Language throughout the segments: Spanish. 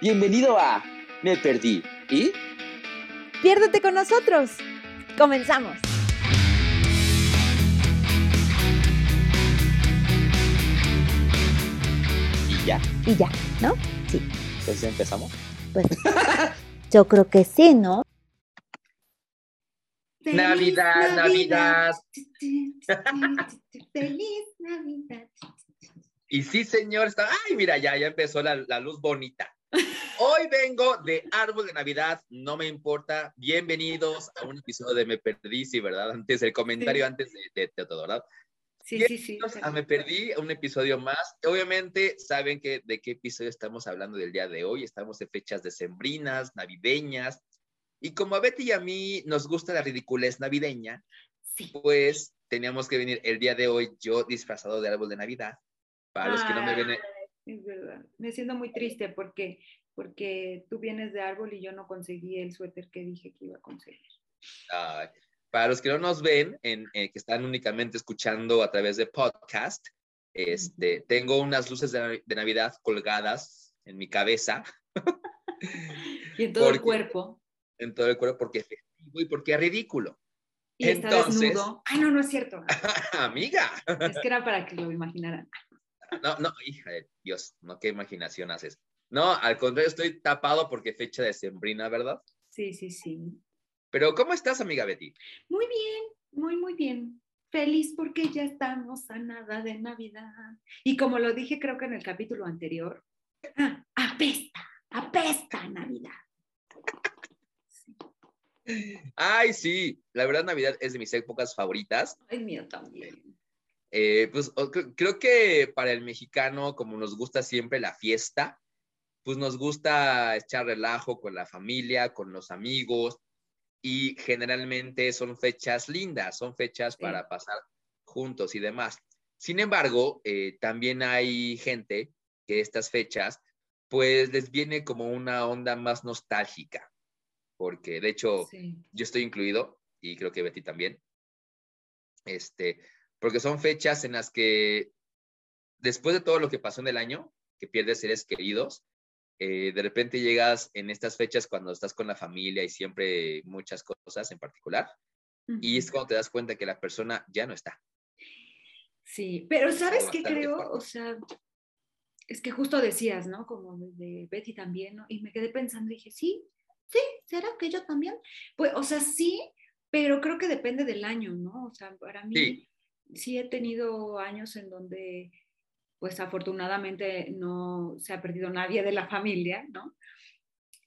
Bienvenido a Me Perdí. ¿Y? Piérdete con nosotros. Comenzamos. Y ya. Y ya, ¿no? Sí. Entonces empezamos. Pues yo creo que sí, ¿no? Navidad, Navidad. Feliz Navidad. Y sí, señor, está. Ay, mira, ya, ya empezó la, la luz bonita. Hoy vengo de Árbol de Navidad, no me importa. Bienvenidos a un episodio de Me Perdí, sí, ¿verdad? Antes, el comentario Sí. antes de, de- de todo, ¿verdad? Sí, sí, sí. A Me Perdí, un episodio más. Obviamente, saben que de qué episodio estamos hablando del día de hoy. Estamos en fechas decembrinas, navideñas. Y como a Betty y a mí nos gusta la ridiculez navideña, Sí. pues teníamos que venir el día de hoy yo disfrazado de árbol de Navidad. Para los que no me ven, Es verdad. Me siento muy triste porque, porque tú vienes de árbol y yo no conseguí el suéter que dije que iba a conseguir. Ay, para los que no nos ven, en, eh, que están únicamente escuchando a través de podcast, este, tengo unas luces de, Navi- de Navidad colgadas en mi cabeza, Y en todo el cuerpo. en todo el cuerpo, porque es festivo y porque es ridículo. Y está Entonces- desnudo. Ay, no, no es cierto. Amiga. Es que era para que lo imaginaran. No, no, hija de Dios, no, qué imaginación haces. No, al contrario, estoy tapado porque fecha de sembrina, ¿verdad? Sí, sí, sí. Pero, ¿cómo estás, amiga Betty? Muy bien, muy, muy bien. Feliz porque ya estamos a nada de Navidad. Y como lo dije creo que en el capítulo anterior, ah, apesta, apesta Navidad. Ay, sí, la verdad Navidad es de mis épocas favoritas. Ay, mío también. Eh, pues creo que para el mexicano, como nos gusta siempre la fiesta, pues nos gusta echar relajo con la familia, con los amigos, y generalmente son fechas lindas, son fechas Sí. para pasar juntos y demás. Sin embargo, eh, también hay gente que estas fechas, pues les viene como una onda más nostálgica, porque de hecho Sí. yo estoy incluido y creo que Betty también. Este, porque son fechas en las que después de todo lo que pasó en el año, que pierdes seres queridos, eh, de repente llegas en estas fechas cuando estás con la familia y siempre muchas cosas en particular, y es cuando te das cuenta que la persona ya no está. Sí, pero ¿sabes qué creo? fuerte. O sea, es que justo decías, ¿no? Como de Betty también, ¿no? Y me quedé pensando y dije, sí, sí, ¿será que yo también? Pues, o sea, sí, pero creo que depende del año, ¿no? O sea, para mí Sí. Sí, he tenido años en donde, pues afortunadamente no se ha perdido nadie de la familia, ¿no?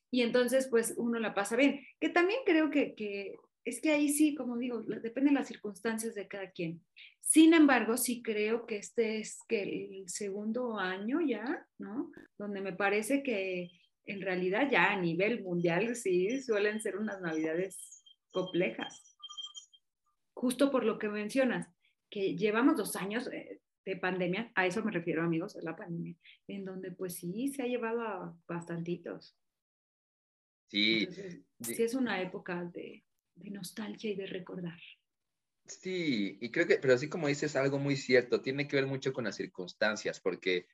Y entonces, pues uno la pasa bien. Que también creo que, que es que ahí sí, como digo, depende de las circunstancias de cada quien. Sin embargo, sí creo que este es que el segundo año ya, ¿no? Donde me parece que en realidad ya a nivel mundial sí suelen ser unas navidades complejas. Justo por lo que mencionas, que llevamos dos años eh, de pandemia, a eso me refiero amigos, a la pandemia, en donde pues sí se ha llevado a bastantitos. Sí, Entonces, sí. sí es una época de, de nostalgia y de recordar. Sí, y creo que, pero así como dices, algo muy cierto, tiene que ver mucho con las circunstancias, porque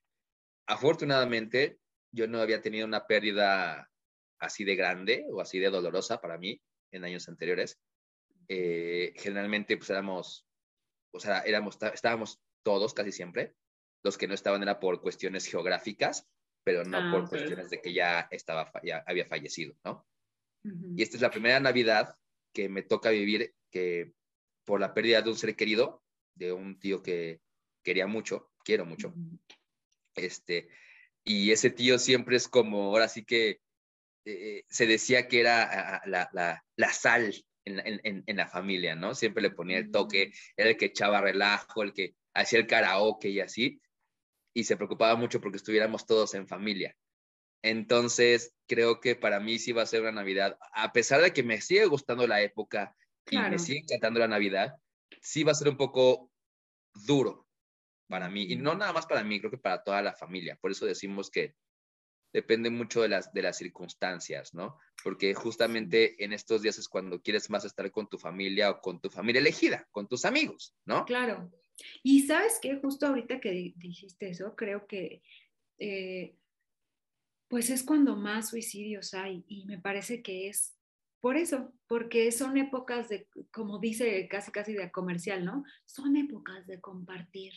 afortunadamente yo no había tenido una pérdida así de grande o así de dolorosa para mí en años anteriores. Eh, generalmente, pues éramos, o sea, éramos, estábamos todos casi siempre. Los que no estaban era por cuestiones geográficas, pero no Ah, por ok. cuestiones de que ya estaba, ya había fallecido, ¿no? Ujú. Y esta es la primera Navidad que me toca vivir que por la pérdida de un ser querido, de un tío que quería mucho, quiero mucho, Ujú. este, y ese tío siempre es como, ahora sí que eh, se decía que era la, la, la sal en, la- en- en- en la familia, ¿no? Siempre le ponía el toque, era el que echaba relajo, el que hacía el karaoke y así, y se preocupaba mucho porque estuviéramos todos en familia. Entonces, creo que para mí sí va a ser una Navidad, a pesar de que me sigue gustando la época y me sigue encantando la Navidad, sí va a ser un poco duro para mí, y no nada más para mí, creo que para toda la familia. Por eso decimos que depende mucho de las, de las circunstancias, ¿no? Porque justamente en estos días es cuando quieres más estar con tu familia o con tu familia elegida, con tus amigos, ¿no? Claro. Y sabes que justo ahorita que di- dijiste eso, creo que eh, pues es cuando más suicidios hay y me parece que es por eso, porque son épocas de, como dice casi casi de comercial, ¿no? Son épocas de compartir,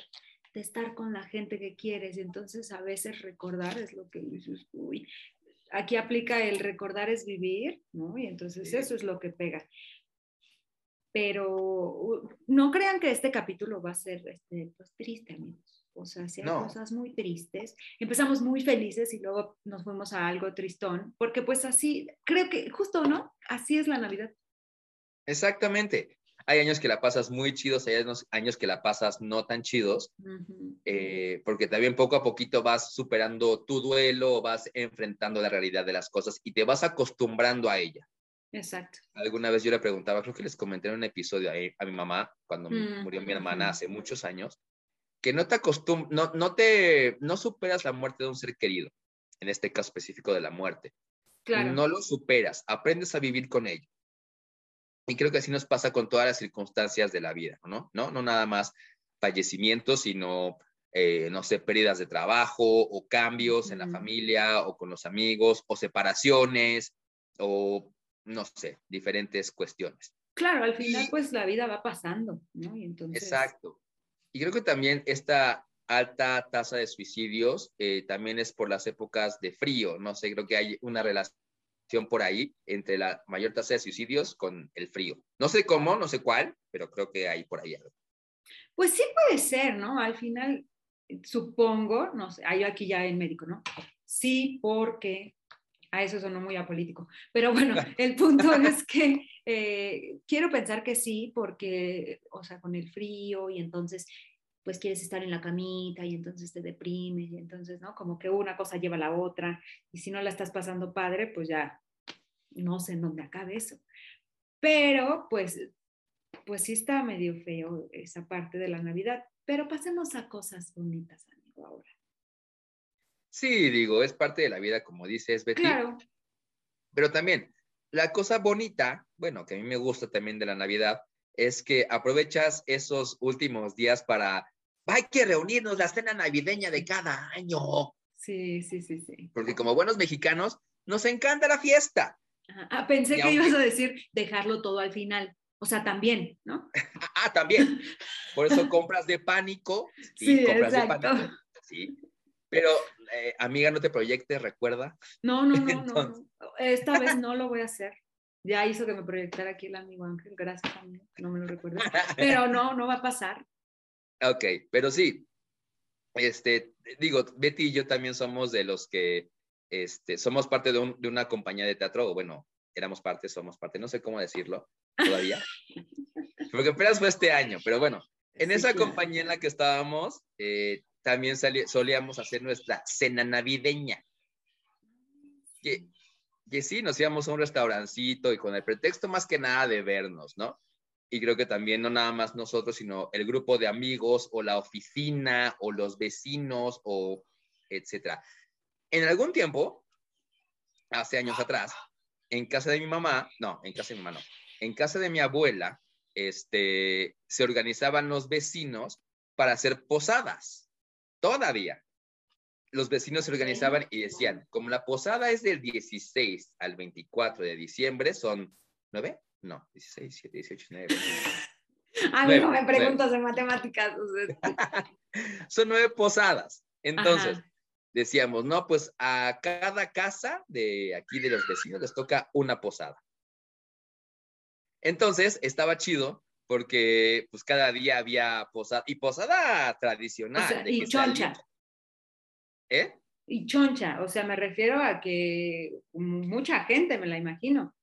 de estar con la gente que quieres y entonces a veces recordar es lo que dices, uy, aquí aplica el recordar es vivir, ¿no? Y entonces eso es lo que pega. Pero no crean que este capítulo va a ser este, pues, triste, amigos. O sea, si hay cosas muy tristes. Empezamos muy felices y luego nos fuimos a algo tristón, porque pues así, creo que justo, ¿no? Así es la Navidad. Exactamente. Hay años que la pasas muy chidos, hay años que la pasas no tan chidos, eh, porque también poco a poquito vas superando tu duelo, vas enfrentando la realidad de las cosas y te vas acostumbrando a ella. Exacto. Alguna vez yo le preguntaba, creo que les comenté en un episodio a, mi mamá, cuando murió mi hermana hace muchos años, que no te acostum no, no te, no superas la muerte de un ser querido, en este caso específico de la muerte. Claro. No lo superas, aprendes a vivir con ello. Y creo que así nos pasa con todas las circunstancias de la vida, ¿no? No, no nada más fallecimientos, sino, eh, no sé, pérdidas de trabajo o cambios en la familia o con los amigos o separaciones o, no sé, diferentes cuestiones. Claro, al final pues la vida va pasando, ¿no? Y entonces... Exacto. Y creo que también esta alta tasa de suicidios eh, también es por las épocas de frío. No sé, creo que hay una relación por ahí entre la mayor tasa de suicidios con el frío. No sé cómo, no sé cuál, pero creo que hay por ahí algo. Pues sí puede ser, ¿no? Al final, supongo, no sé, hay aquí ya el médico, ¿no? Sí, porque a eso sonó muy apolítico. Pero bueno, el punto es que eh, quiero pensar que sí, porque, o sea, con el frío y entonces pues quieres estar en la camita y entonces te deprimes y entonces, ¿no? Como que una cosa lleva a la otra y si no la estás pasando padre, pues ya no sé en dónde acabe eso. Pero pues, pues sí está medio feo esa parte de la Navidad, pero pasemos a cosas bonitas, amigo, ahora. Sí, digo, es parte de la vida, como dices, Betty. Claro. Pero también, la cosa bonita, bueno, que a mí me gusta también de la Navidad, es que aprovechas esos últimos días para, hay que reunirnos la cena navideña de cada año. Sí, sí, sí, sí. Porque como buenos mexicanos, nos encanta la fiesta. Ah, pensé que ibas a decir dejarlo todo al final. O sea, también, ¿no? ah, también. Por eso compras de pánico. Sí, compras de pánico. Sí. Pero, eh, amiga, no te proyectes, recuerda. No, no, no, no, Esta vez no lo voy a hacer. Ya hizo que me proyectara aquí el amigo Ángel. Gracias, amigo. No me lo recuerdo. Pero no, no va a pasar. Ok, pero sí. Este, digo, Betty y yo también somos de los que este, somos parte de, de una compañía de teatro, o bueno, éramos parte, somos parte, no sé cómo decirlo todavía. Porque apenas fue este año, pero bueno, en esa compañía en la que estábamos, eh, también solíamos hacer nuestra cena navideña. Que, que sí, nos íbamos a un restaurancito y con el pretexto más que nada de vernos, ¿no? Y creo que también no nada más nosotros, sino el grupo de amigos o la oficina o los vecinos o etcétera. En algún tiempo, hace años atrás, en casa de mi mamá, no, en casa de mi mamá no, en casa de mi abuela, este, se organizaban los vecinos para hacer posadas todavía los vecinos se organizaban y decían, como la posada es del 16 al 24 de diciembre, son nueve, no, 16, 7, 18, 9. A mí no me preguntas de matemáticas. son nueve posadas. Entonces, decíamos, no, pues a cada casa de aquí de los vecinos les toca una posada. Entonces, estaba chido porque pues cada día había posada, y posada tradicional. y choncha. ¿Eh? Y choncha, o sea, me refiero a que mucha gente, me la imagino.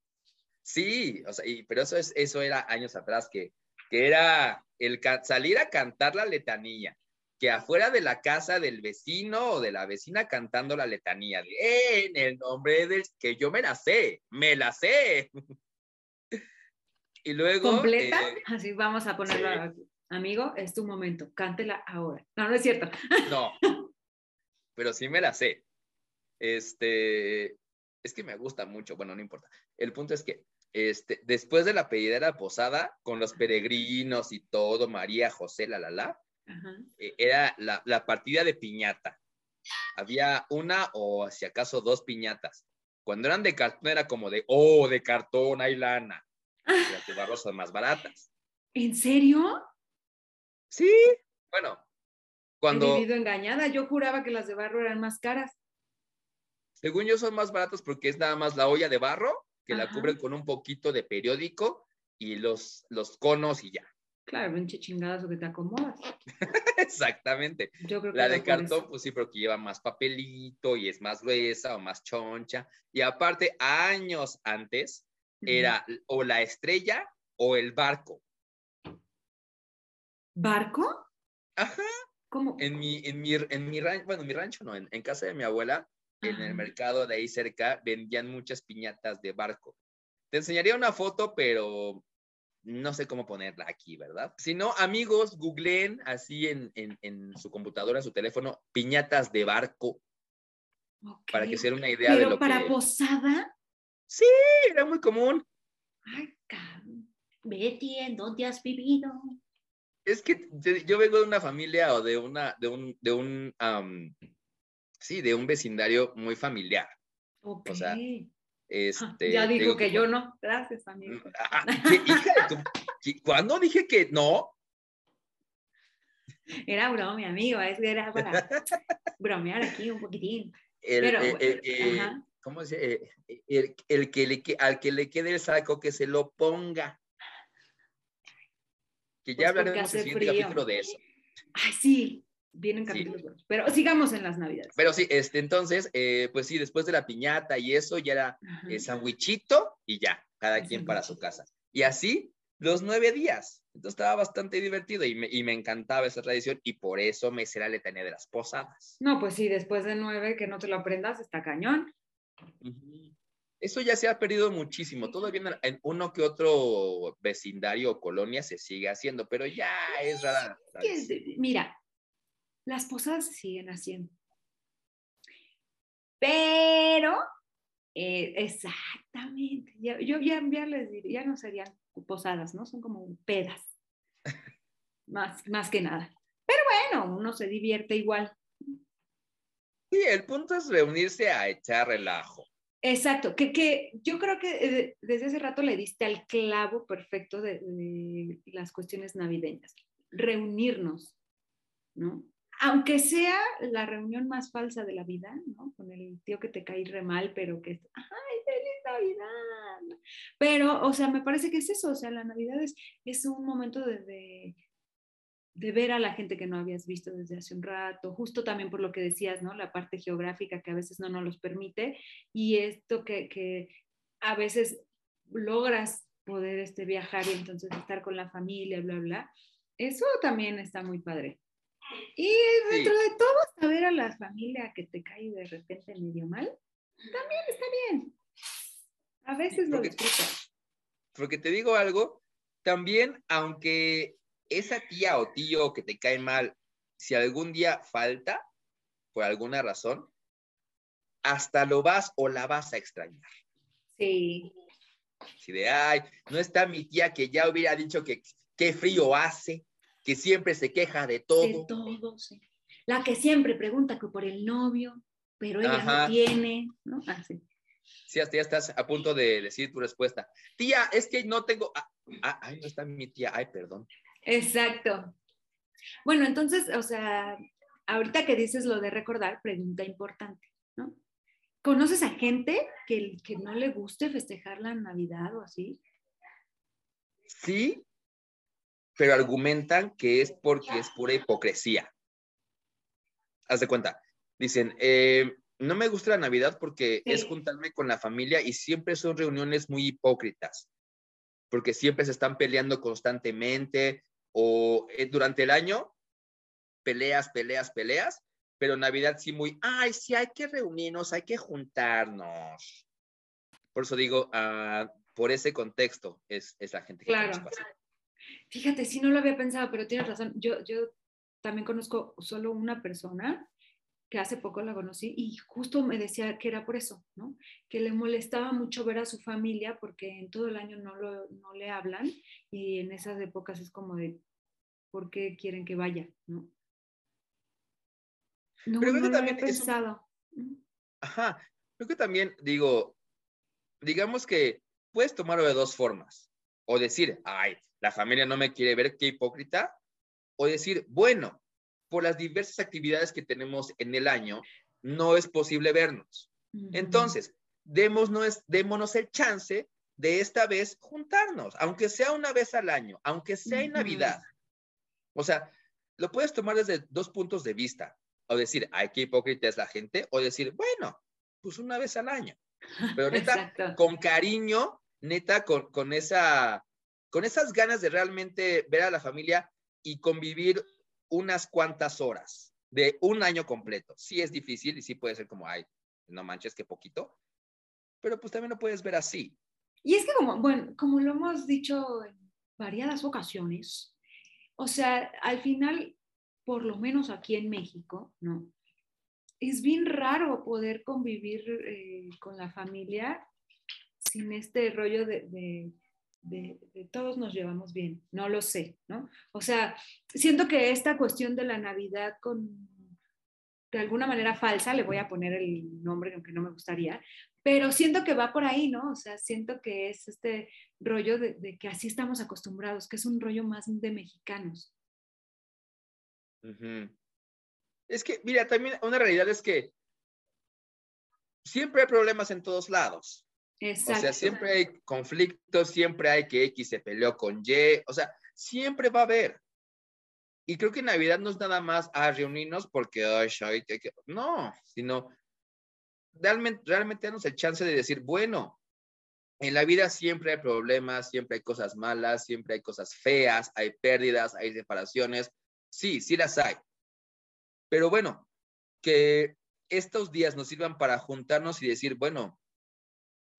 Sí, o sea, pero eso, es, eso era años atrás, que, que era el salir a cantar la letanía, que afuera de la casa del vecino o de la vecina cantando la letanía, de, en el nombre del que yo me la sé, me la sé. Y luego... ¿Completa? Eh, Así vamos a ponerlo Amigo, es tu momento, cántela ahora. No, no es cierto. No, pero sí me la sé. Este, es que me gusta mucho, bueno, no importa. El punto es que este, después de la pedidera posada, con los peregrinos y todo, María, José, la, la, la, eh, era la, la, partida de piñata. había una o si acaso dos piñatas. Cuando eran de cartón era como de, oh, de cartón hay lana. Las de barro son más baratas. ¿En serio? Sí, bueno, cuando... He vivido engañada, yo juraba que las de barro eran más caras. Según yo son más baratas porque es nada más la olla de barro que la cubren con un poquito de periódico y los, los conos y ya. Claro, pinche chingadazo que te acomodas. Exactamente. Yo creo que La de cartón, eso. pues sí, porque lleva más papelito y es más gruesa o más choncha. Y aparte, años antes, era o la estrella o el barco. ¿Barco? Ajá. ¿Cómo? En mi, en mi, en mi rancho, bueno, en mi rancho no, en, en casa de mi abuela, en el mercado de ahí cerca, vendían muchas piñatas de barco. Te enseñaría una foto, pero no sé cómo ponerla aquí, ¿verdad? Si no, amigos, googleen así en, en, en su computadora, en su teléfono, piñatas de barco, para que se den una idea de Pero lo para que... posada. Sí, era muy común. Ay, cabrón. Betty, ¿en dónde has vivido? Es que yo vengo de una familia o de una, de un, de un, sí, de un vecindario muy familiar. Ok. O sea, Ah, Este, ya dijo digo, que como- yo no. Gracias, amigo. Ah, ¿qué, hija de tu- qué- ¿Cuándo dije que no? Era broma, mi amigo. Es que era para bromear aquí un poquitín. El, Pero, eh, eh, eh. ¿Cómo se El, el que le, al que le quede el saco, que se lo ponga. Que ya Pues hablaremos en el siguiente frío. capítulo de eso. Ay, sí. Vienen Sí. capítulos buenos. Pero sigamos en las navidades. Pero sí, este, entonces, eh, pues sí, después de la piñata y eso, ya era el sandwichito y ya, cada quien para su casa. Y así, los nueve días. Entonces estaba bastante divertido y me, y me encantaba esa tradición y por eso me hice la letanía de las posadas. No, pues sí, después de nueve que no te lo aprendas, está cañón. Eso ya se ha perdido muchísimo. Todavía en, en uno que otro vecindario o colonia se sigue haciendo, pero ya es rara. mira, las posadas se siguen haciendo. Pero, eh, exactamente, ya- yo ya, ya les diría, ya no serían posadas, ¿no? Son como pedas, más, más que nada. Pero bueno, uno se divierte igual. Sí, el punto es reunirse a echar relajo. Exacto, que, que yo creo que eh, desde hace rato le diste al clavo perfecto de, de las cuestiones navideñas. Reunirnos, ¿no? Aunque sea la reunión más falsa de la vida, ¿no? Con el tío que te cae re mal, pero que ¡ay, feliz Navidad! Pero, o sea, me parece que es eso, o sea, la Navidad es, es un momento de, de, ver a la gente que no habías visto desde hace un rato, justo también por lo que decías, ¿no? La parte geográfica que a veces no nos permite y esto que, que a veces logras poder este, viajar y entonces estar con la familia, bla, bla. Eso también está muy padre. Y dentro de todo, saber a la familia que te cae de repente medio mal, también está bien. A veces lo porque- disfrutas. Porque te digo algo, también, aunque esa tía o tío que te cae mal, si algún día falta, por alguna razón, hasta lo vas o la vas a extrañar. Sí. Si de, ay, no está mi tía que ya hubiera dicho que qué frío hace, que siempre se queja de todo. De todo, sí. La que siempre pregunta que por el novio, pero ella Ajá. no tiene, ¿no? Así. Sí, hasta ya estás a punto de decir tu respuesta. Tía, es que no tengo. ah, ah, ay, no está mi tía. Ay, perdón. Exacto. Bueno, entonces, o sea, ahorita que dices lo de recordar, pregunta importante, ¿no? ¿Conoces a gente que, que no le guste festejar la Navidad o así? Sí, pero argumentan que es porque es pura hipocresía. Haz de cuenta. Dicen, eh, no me gusta la Navidad porque es juntarme con la familia y siempre son reuniones muy hipócritas, porque siempre se están peleando constantemente o eh, durante el año, peleas, peleas, peleas, pero Navidad sí muy, ay, sí hay que reunirnos, hay que juntarnos. Por eso digo, ah, por ese contexto es, es la gente que Claro. así. Fíjate, sí no lo había pensado, pero tienes razón. Yo, yo también conozco solo una persona que hace poco la conocí y justo me decía que era por eso, ¿no? Que le molestaba mucho ver a su familia porque en todo el año no, lo, no le hablan y en esas épocas es como de, ¿por qué quieren que vaya, no? No, no lo también había un- pensado. Ajá, creo que también digo, digamos que puedes tomarlo de dos formas. O decir, ay, la familia no me quiere ver, qué hipócrita. O decir, bueno, por las diversas actividades que tenemos en el año, no es posible vernos. Entonces, démonos, démonos el chance de esta vez juntarnos, aunque sea una vez al año, aunque sea en. Navidad. O sea, lo puedes tomar desde dos puntos de vista. O decir, ay, qué hipócrita es la gente. O decir, bueno, pues una vez al año. Pero neta, con cariño, neta, con, con, esa, con esas ganas de realmente ver a la familia y convivir unas cuantas horas de un año completo. Sí es difícil y sí puede ser como, ay, no manches, qué poquito. Pero pues también lo puedes ver así. Y es que como, bueno, como lo hemos dicho en variadas ocasiones, o sea, al final, por lo menos aquí en México, ¿no? Es bien raro poder convivir eh, con la familia sin este rollo de, de, de, todos nos llevamos bien. No lo sé, ¿no? O sea, siento que esta cuestión de la Navidad con, de alguna manera falsa, le voy a poner el nombre aunque no me gustaría, pero siento que va por ahí, ¿no? O sea, siento que es este rollo de, que así estamos acostumbrados, que es un rollo más de mexicanos. Es que, mira, también una realidad es que siempre hay problemas en todos lados. Exacto. O sea, siempre hay conflictos, siempre hay que X se peleó con Y, o sea, siempre va a haber. Y creo que Navidad no es nada más a reunirnos porque, ay, ay, ay, no, sino realmente, realmente darnos el chance de decir, bueno, en la vida siempre hay problemas, siempre hay cosas malas, siempre hay cosas feas, hay pérdidas, hay separaciones. Sí, sí las hay. Pero bueno, que estos días nos sirvan para juntarnos y decir, bueno,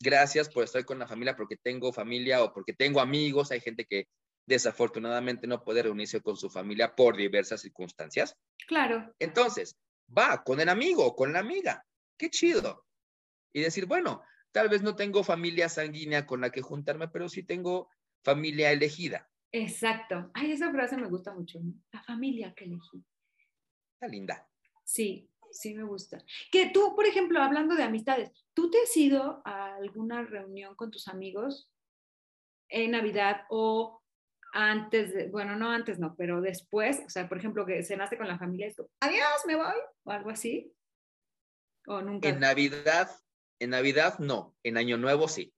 gracias por estar con la familia porque tengo familia o porque tengo amigos. Hay gente que desafortunadamente no puede reunirse con su familia por diversas circunstancias. Claro. Entonces, va con el amigo o con la amiga. Qué chido. Y decir, bueno, tal vez no tengo familia sanguínea con la que juntarme, pero sí tengo familia elegida. Exacto. Ay, esa frase me gusta mucho. ¿no? La familia que elegí. Está linda. Sí, sí me gusta. Que tú, por ejemplo, hablando de amistades, ¿tú te has ido a alguna reunión con tus amigos en Navidad o antes, de, bueno, no antes, no, pero después, o sea, por ejemplo, que cenaste con la familia y tú, adiós, me voy, o algo así? ¿O nunca? En Navidad, en Navidad no, en Año Nuevo sí.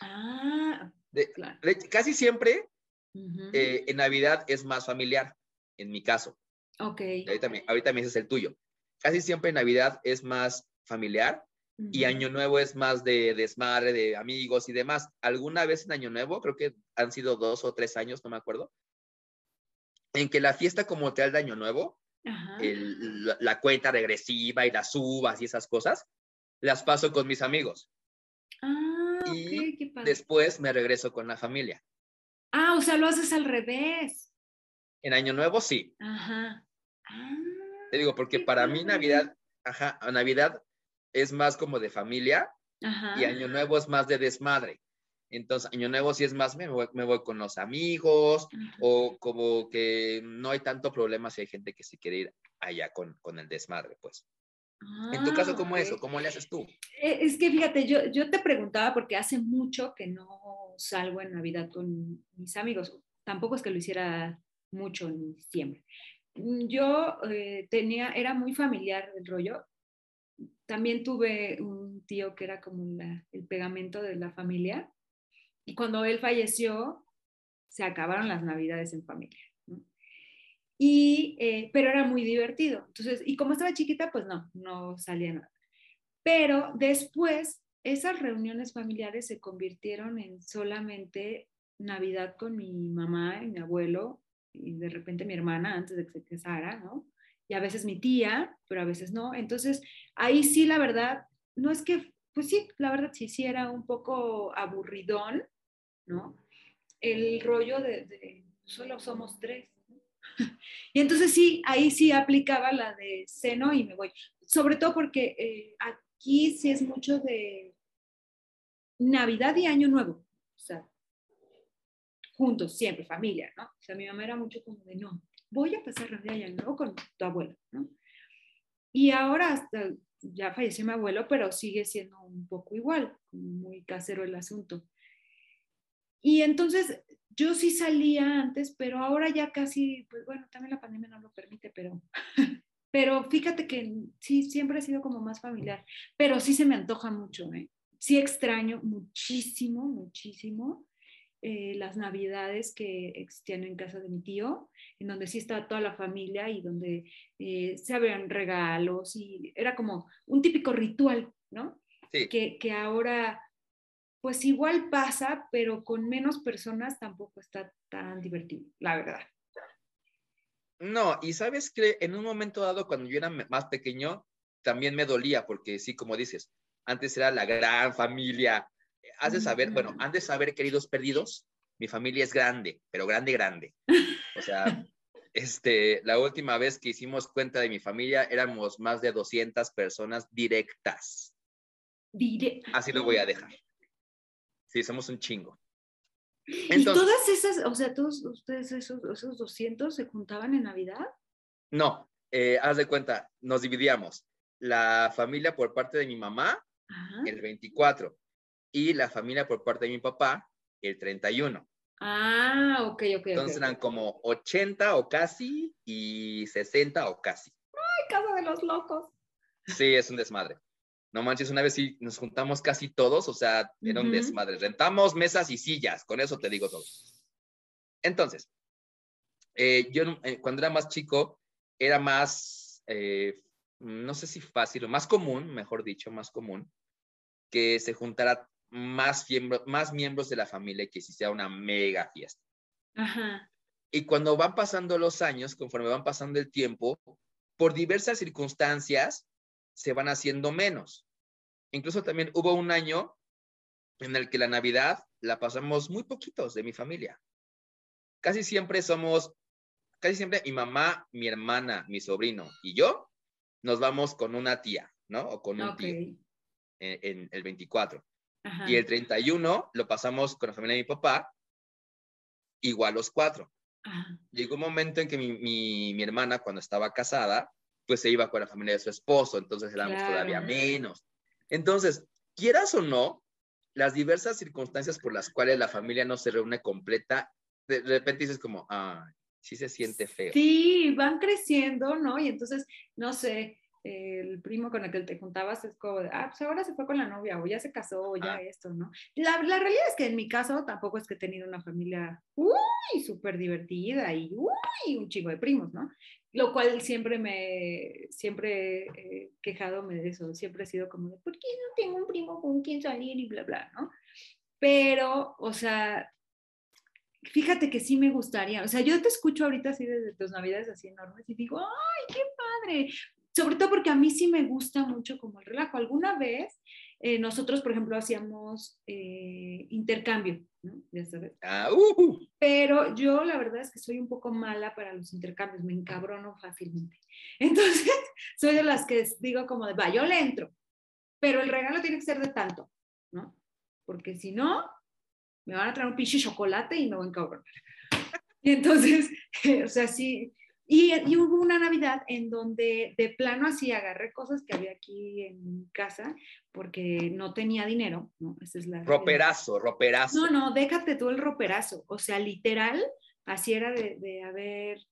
Ah, de, claro. de, casi siempre uh -huh. eh, en Navidad es más familiar, en mi caso. Ok. Ahorita, me, ahorita me dices el tuyo. Casi siempre Navidad es más familiar uh -huh. y Año Nuevo es más de desmadre, de amigos y demás. Alguna vez en Año Nuevo, creo que han sido dos o tres años, no me acuerdo, en que la fiesta como tal de Año Nuevo, el, la, la, cuenta regresiva y las uvas y esas cosas, las paso con mis amigos. Ah, y okay, qué padre. después me regreso con la familia. Ah, o sea, lo haces al revés. En Año Nuevo sí. Ajá. Ah, Te digo, porque para mí Navidad, ajá, Navidad es más como de familia ajá. y Año Nuevo es más de desmadre. Entonces, Año Nuevo sí es más, me voy, me voy con los amigos ajá. o como que no hay tanto problema si hay gente que se quiere ir allá con, con el desmadre, pues. Ah, en tu caso, ¿cómo okay. es o cómo le haces tú? Es que fíjate, yo, yo te preguntaba porque hace mucho que no salgo en Navidad con mis amigos. Tampoco es que lo hiciera mucho en diciembre. Yo eh, tenía, era muy familiar el rollo. También tuve un tío que era como el pegamento de la familia. Y cuando él falleció, se acabaron las navidades en familia. Y, eh, pero era muy divertido. Entonces, y como estaba chiquita, pues no, no salía nada. Pero después, esas reuniones familiares se convirtieron en solamente Navidad con mi mamá y mi abuelo y de repente mi hermana antes de que se casara, ¿no? Y a veces mi tía, pero a veces no. Entonces, ahí sí, la verdad, no es que, pues sí, la verdad sí, sí era un poco aburridón, ¿no? El rollo de, de solo somos tres. ¿no? y entonces sí, ahí sí aplicaba la de seno y me voy. Sobre todo porque eh, aquí sí es mucho de Navidad y Año Nuevo. O sea, juntos, siempre, familia, ¿no? O sea, mi mamá era mucho como de, no, voy a pasar Navidad y Año Nuevo con tu abuela, ¿no? Y ahora hasta ya falleció mi abuelo, pero sigue siendo un poco igual, muy casero el asunto. Y entonces yo sí salía antes, pero ahora ya casi, pues bueno, también la pandemia no lo permite, pero, pero fíjate que sí, siempre ha sido como más familiar, pero sí se me antoja mucho, ¿eh? Sí extraño muchísimo, muchísimo eh, las navidades que existían en casa de mi tío, en donde sí estaba toda la familia y donde eh, se abrían regalos y era como un típico ritual, ¿no? Sí. Que, que ahora pues igual pasa, pero con menos personas tampoco está tan divertido, la verdad. No, y sabes que en un momento dado, cuando yo era más pequeño, también me dolía, porque sí, como dices, antes era la gran familia. Has de saber, bueno, han de saber, queridos perdidos, mi familia es grande, pero grande, grande. O sea, este, la última vez que hicimos cuenta de mi familia éramos más de 200 personas directas. Dire- Así lo voy a dejar. Sí, somos un chingo. y Entonces, todas esas, o sea, todos ustedes, esos, esos 200 se juntaban en Navidad. no, eh, haz de cuenta, nos dividíamos. La familia por parte de mi mamá, Ajá. el 24, y la familia por parte de mi papá, el 31. Ah, ok, ok. Entonces ok. eran como 80 o casi y 60 o casi. Ay, casa de los locos. Sí, es un desmadre. No manches, una vez sí nos juntamos casi todos, o sea, era un Ujú. desmadre. Rentamos mesas y sillas, con eso te digo todo. Entonces, eh, yo eh, cuando era más chico, era más, eh, no sé si fácil o más común, mejor dicho, más común, que se juntara más, miembro- más miembros de la familia y que se hiciera una mega fiesta. Ajá. Y cuando van pasando los años, conforme van pasando el tiempo, por diversas circunstancias, se van haciendo menos. Incluso también hubo un año en el que la Navidad la pasamos muy poquitos de mi familia. Casi siempre somos, casi siempre mi mamá, mi hermana, mi sobrino y yo nos vamos con una tía, ¿no? O con un Ok. tío en, en el 24. Ajá. Y el 31 lo pasamos con la familia de mi papá, igual los cuatro Ajá. llegó un momento en que mi, mi, mi hermana, cuando estaba casada, pues se iba con la familia de su esposo, entonces éramos Claro. todavía menos. Entonces, quieras o no, las diversas circunstancias por las cuales la familia no se reúne completa, de repente dices como, ah, sí se siente feo. Sí, van creciendo, ¿no? Y entonces, no sé, el primo con el que te juntabas es como, de, ah, pues ahora se fue con la novia o ya se casó o ya Ah. esto, ¿no? La, la realidad es que en mi caso tampoco es que he tenido una familia, uy, súper divertida y, uy, un chingo de primos, ¿no? Lo cual siempre me, siempre he quejado me de eso, siempre he sido como de, ¿por qué no tengo un primo con quien salir y bla, bla, ¿no? Pero, o sea, fíjate que sí me gustaría, o sea, yo te escucho ahorita así desde tus navidades así enormes y digo, ay, qué padre, sobre todo porque a mí sí me gusta mucho como el relajo. Alguna vez eh, nosotros, por ejemplo, hacíamos eh, intercambio, ¿no? Ya sabes. Ah, uh, Pero yo la verdad es que soy un poco mala para los intercambios, me encabrono fácilmente. Entonces, soy de las que digo como de, va, yo le entro, pero el regalo tiene que ser de tanto, ¿no? Porque si no, me van a traer un pinche chocolate y me voy a encabronar. Y entonces, o sea, sí. Y, y hubo una Navidad en donde de plano así agarré cosas que había aquí en mi casa porque no tenía dinero, ¿no? Esa es la roperazo, roperazo. No, no, déjate tú el roperazo. O sea, literal, así era de, de haber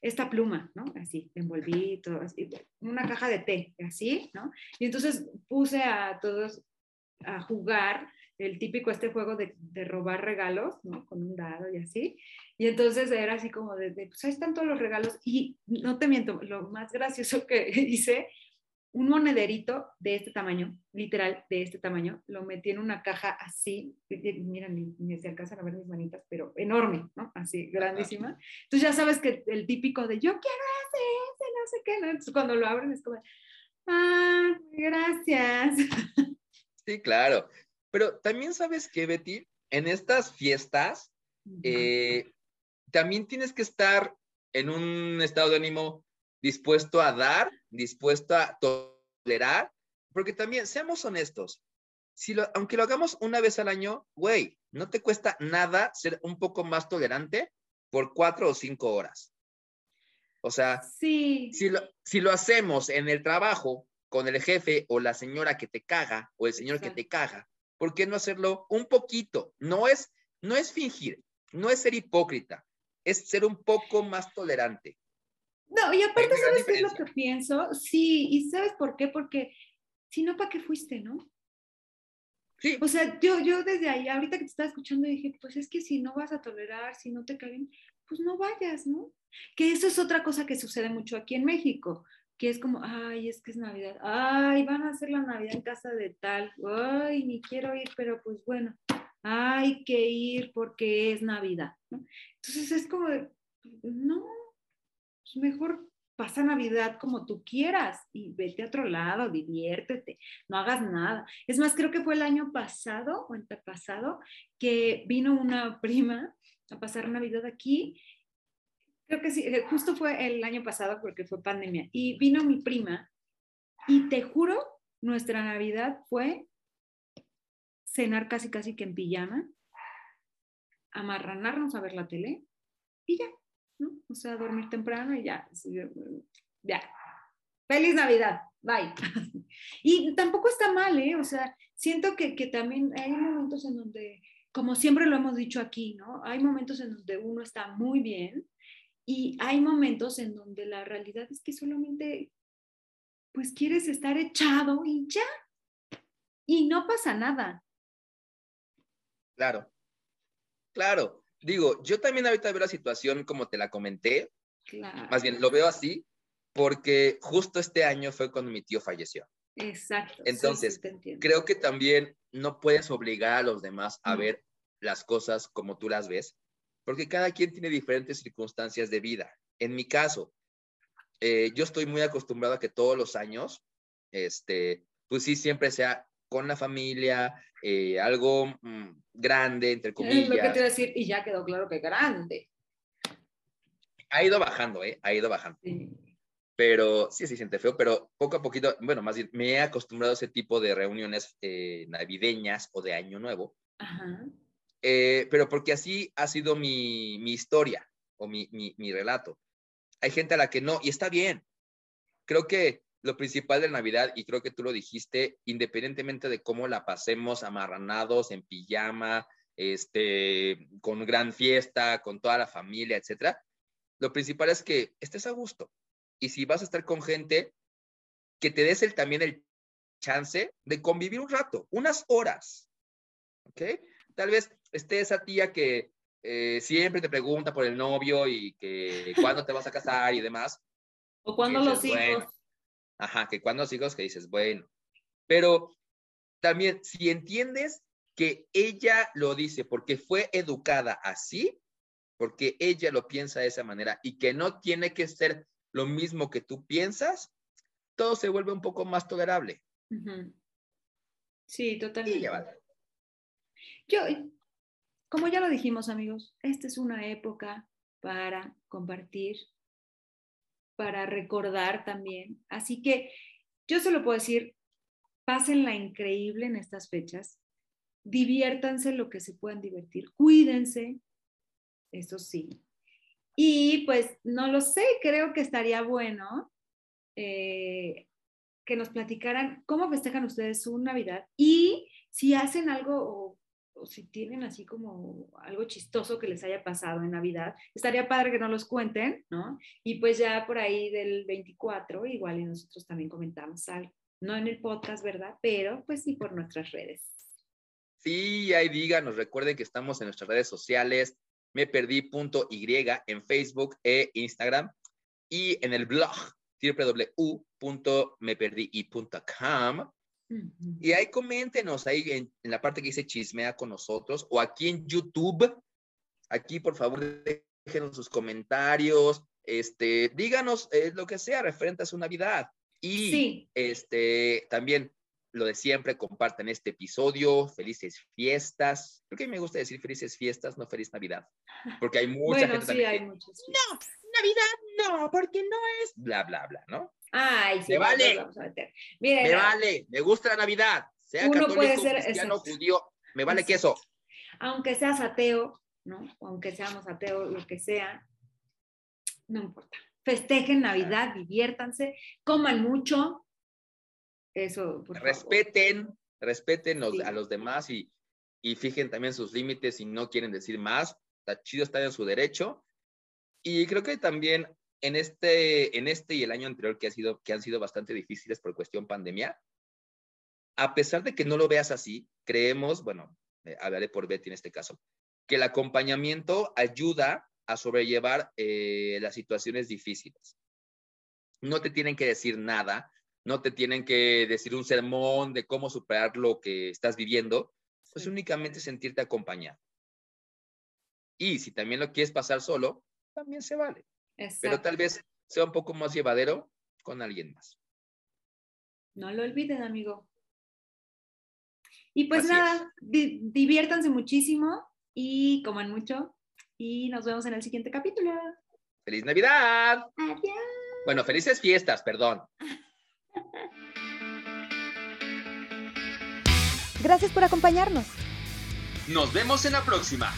esta pluma, ¿no? Así, envolví todo, así, una caja de té, así, ¿no? Y entonces puse a todos a jugar el típico este juego de, de robar regalos, ¿no? Con un dado y así. Y entonces era así como de, de, pues ahí están todos los regalos. Y no te miento, lo más gracioso que hice, un monederito de este tamaño, literal de este tamaño, lo metí en una caja así, mira, ni, ni se alcanzan a ver mis manitas, pero enorme, ¿no? Así, grandísima. Entonces ya sabes que el típico de yo quiero ese, ese, no sé qué, ¿no? Entonces cuando lo abren es como, ah, gracias. Sí, claro. Pero también sabes que, Betty, en estas fiestas, eh, también tienes que estar en un estado de ánimo dispuesto a dar, dispuesto a tolerar, porque también, seamos honestos, si lo, aunque lo hagamos una vez al año, güey, no te cuesta nada ser un poco más tolerante por cuatro o cinco horas. O sea, Sí. si lo, si lo hacemos en el trabajo con el jefe o la señora que te caga o el señor que te caga, ¿por qué no hacerlo un poquito? No es, no es fingir, no es ser hipócrita, es ser un poco más tolerante. No, y aparte, ¿sabes qué es lo que pienso? Sí, y ¿sabes por qué? Porque si no, ¿para qué fuiste, no? Sí, O sea, yo, yo desde ahí, ahorita que te estaba escuchando, dije, pues es que si no vas a tolerar, si no te caen, pues no vayas, ¿no? Que eso es otra cosa que sucede mucho aquí en México, que es como, ay, es que es Navidad, ay, van a hacer la Navidad en casa de tal, ay, ni quiero ir, pero pues bueno, hay que ir porque es Navidad, ¿no? Entonces es como, no, pues mejor pasa Navidad como tú quieras y vete a otro lado, diviértete, no hagas nada. Es más, creo que fue el año pasado o antepasado que vino una prima a pasar Navidad aquí. Creo que sí, eh, justo fue el año pasado porque fue pandemia. Y vino mi prima y te juro, nuestra Navidad fue cenar casi casi que en pijama, amarranarnos a ver la tele y ya, ¿no? O sea, dormir temprano y ya, ya. Feliz Navidad, bye. Y tampoco está mal, ¿eh? O sea, siento que, que también hay momentos en donde, como siempre lo hemos dicho aquí, ¿no? Hay momentos en donde uno está muy bien y hay momentos en donde la realidad es que solamente, pues quieres estar echado y ya. Y no pasa nada. claro. Claro. Digo, yo también ahorita veo la situación como te la comenté, Claro. más bien lo veo así, porque justo este año fue cuando mi tío falleció. Exacto. Entonces, sí. Creo que también no puedes obligar a los demás a No. ver las cosas como tú las ves, porque cada quien tiene diferentes circunstancias de vida. En mi caso, eh, yo estoy muy acostumbrado a que todos los años, este, pues sí, siempre sea con la familia, eh, algo mm, grande, entre Es comillas. lo que te iba a decir, y ya quedó claro que grande. Ha ido bajando, ¿eh? Ha ido bajando. Sí. Pero sí, sí, siente feo, pero poco a poquito, bueno, más bien, me he acostumbrado a ese tipo de reuniones eh, navideñas o de Año Nuevo, Ajá. Eh, pero porque así ha sido mi, mi historia o mi, mi, mi relato. Hay gente a la que no, y está bien. Creo que lo principal de Navidad, y creo que tú lo dijiste, independientemente de cómo la pasemos amarranados, en pijama, este, con gran fiesta, con toda la familia, etcétera, lo principal es que estés a gusto. Y si vas a estar con gente, que te des el, también el chance de convivir un rato, unas horas. ¿Ok? Tal vez esté esa tía que eh, siempre te pregunta por el novio y que cuándo te vas a casar y demás. O cuando Y los hijos. bueno, Ajá, que cuando los hijos que dices, bueno. Pero también, si entiendes que ella lo dice porque fue educada así, porque ella lo piensa de esa manera y que no tiene que ser lo mismo que tú piensas, todo se vuelve un poco más tolerable. Sí, Y totalmente. ya vale. Yo, como ya lo dijimos, amigos, esta es una época para compartir, para recordar también. Así que yo se lo puedo decir, pásenla increíble en estas fechas, diviértanse lo que se puedan divertir, cuídense, eso sí. Y pues no lo sé, creo que estaría bueno eh, que nos platicaran cómo festejan ustedes su Navidad y si hacen algo o si tienen así como algo chistoso que les haya pasado en Navidad. Estaría padre que nos los cuenten, ¿no? Y pues ya por ahí del 24, igual y nosotros también comentamos algo. No en el podcast, ¿verdad? Pero pues sí por nuestras redes. Sí, ahí díganos, recuerden que estamos en nuestras redes sociales, me perdí.y en Facebook e Instagram y en el blog www.meperdii.com. Y ahí coméntenos ahí en, en la parte que dice chismea con nosotros o aquí en YouTube. Aquí, por favor, déjenos sus comentarios, este, díganos eh, lo que sea referente a su Navidad. Y Sí. este, también lo de siempre, compartan este episodio, felices fiestas. Creo que a mí me gusta decir felices fiestas, no feliz Navidad, porque hay mucha Bueno, gente sí, también hay que, muchos. Navidad no, porque no es bla, bla, bla, ¿no? Ay, sí, Me vale. vamos a meter. Miren, Me vale, me gusta la Navidad, sea Uno católico, puede ser- cristiano, exacto. judío, me vale Exacto. queso. aunque seas ateo, ¿no? Aunque seamos ateos, lo que sea, no importa. festejen Navidad, diviértanse, coman mucho. Eso, por respeten, respeten a los demás y, y fijen también sus límites si no quieren decir más. Está chido, está en su derecho. Y creo que también en este, en este y el año anterior que, ha sido, que han sido bastante difíciles por cuestión pandemia, a pesar de que no lo veas así, creemos, bueno, eh, hablaré por Betty en este caso, que el acompañamiento ayuda a sobrellevar eh, las situaciones difíciles. No te tienen que decir nada, no te tienen que decir un sermón de cómo superar lo que estás viviendo, pues únicamente sentirte acompañado. Y si también lo quieres pasar solo, también se vale. Pero tal vez sea un poco más llevadero con alguien más. No lo olviden, amigo. Y pues nada, diviértanse muchísimo y coman mucho. Y nos vemos en el siguiente capítulo. ¡Feliz Navidad! Adiós. Bueno, felices fiestas, perdón. Gracias por acompañarnos. Nos vemos en la próxima.